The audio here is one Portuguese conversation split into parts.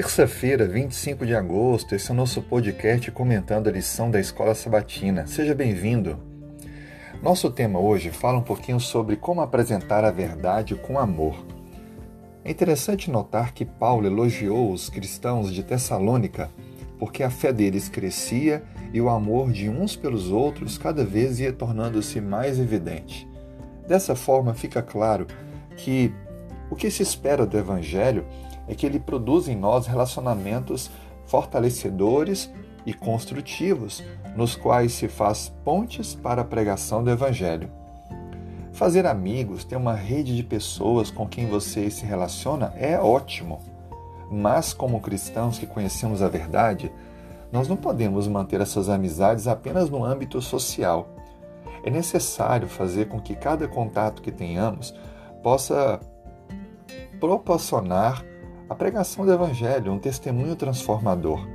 Terça-feira, 25 de agosto, esse é o nosso podcast comentando a lição da Escola Sabatina. Seja bem-vindo. Nosso tema hoje fala um pouquinho sobre como apresentar a verdade com amor. É interessante notar que Paulo elogiou os cristãos de Tessalônica porque a fé deles crescia e o amor de uns pelos outros cada vez ia tornando-se mais evidente. Dessa forma, fica claro que o que se espera do Evangelho é que ele produz em nós relacionamentos fortalecedores e construtivos, nos quais se faz pontes para a pregação do Evangelho. Fazer amigos, ter uma rede de pessoas com quem você se relaciona é ótimo. Mas, como cristãos que conhecemos a verdade, nós não podemos manter essas amizades apenas no âmbito social. É necessário fazer com que cada contato que tenhamos possa proporcionar a pregação do Evangelho, um testemunho transformador.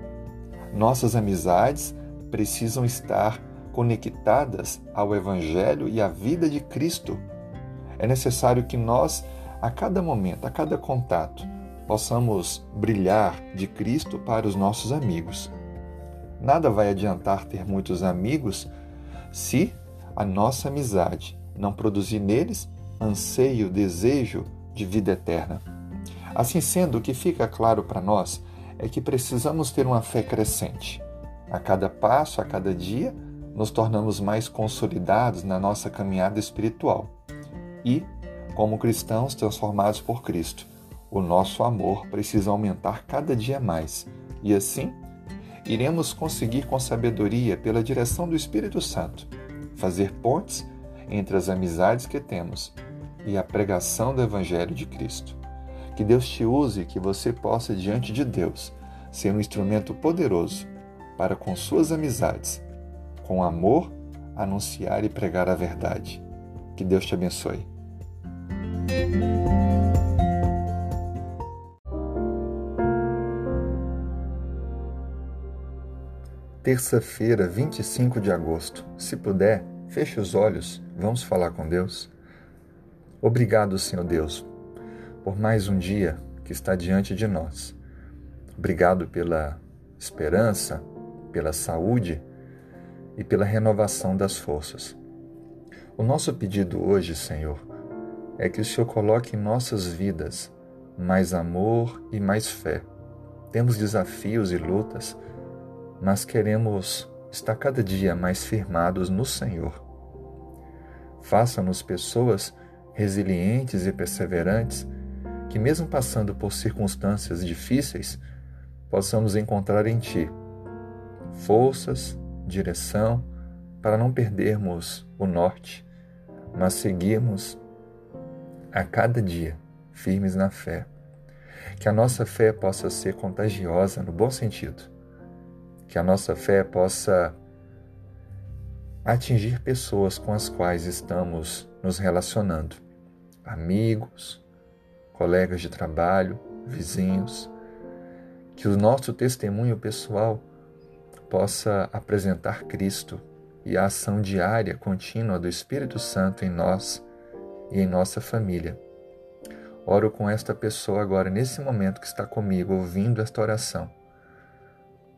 Nossas amizades precisam estar conectadas ao Evangelho e à vida de Cristo. É necessário que nós, a cada momento, a cada contato, possamos brilhar de Cristo para os nossos amigos. Nada vai adiantar ter muitos amigos se a nossa amizade não produzir neles anseio, desejo de vida eterna. Assim sendo, o que fica claro para nós é que precisamos ter uma fé crescente. A cada passo, a cada dia, nos tornamos mais consolidados na nossa caminhada espiritual. E, como cristãos transformados por Cristo, o nosso amor precisa aumentar cada dia mais. E assim, iremos conseguir com sabedoria, pela direção do Espírito Santo, fazer pontes entre as amizades que temos e a pregação do Evangelho de Cristo. Que Deus te use e que você possa, diante de Deus, ser um instrumento poderoso para, com suas amizades, com amor, anunciar e pregar a verdade. Que Deus te abençoe. Terça-feira, 25 de agosto. Se puder, feche os olhos, vamos falar com Deus. Obrigado, Senhor Deus, por mais um dia que está diante de nós. Obrigado pela esperança, pela saúde e pela renovação das forças. O nosso pedido hoje, Senhor, é que o Senhor coloque em nossas vidas mais amor e mais fé. Temos desafios e lutas, mas queremos estar cada dia mais firmados no Senhor. Faça-nos pessoas resilientes e perseverantes que, mesmo passando por circunstâncias difíceis, possamos encontrar em Ti forças, direção, para não perdermos o norte, mas seguirmos a cada dia firmes na fé. Que a nossa fé possa ser contagiosa no bom sentido. Que a nossa fé possa atingir pessoas com as quais estamos nos relacionando, amigos, colegas de trabalho, vizinhos, que o nosso testemunho pessoal possa apresentar Cristo e a ação diária, contínua do Espírito Santo em nós e em nossa família. Oro com esta pessoa agora, nesse momento que está comigo, ouvindo esta oração.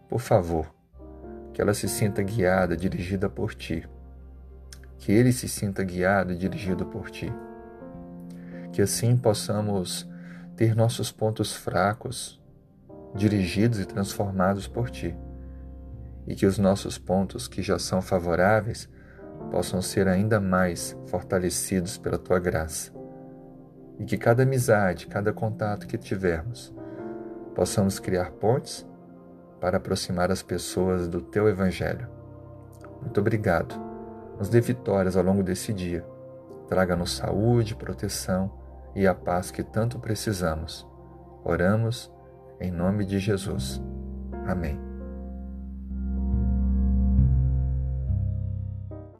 Por favor, que ela se sinta guiada, dirigida por Ti. Que ele se sinta guiado e dirigido por Ti que assim possamos ter nossos pontos fracos dirigidos e transformados por Ti, e que os nossos pontos que já são favoráveis possam ser ainda mais fortalecidos pela Tua graça, e que cada amizade, cada contato que tivermos, possamos criar pontes para aproximar as pessoas do Teu Evangelho. Muito obrigado. Nos dê vitórias ao longo desse dia. Traga-nos saúde, proteção e a paz que tanto precisamos. Oramos em nome de Jesus. Amém.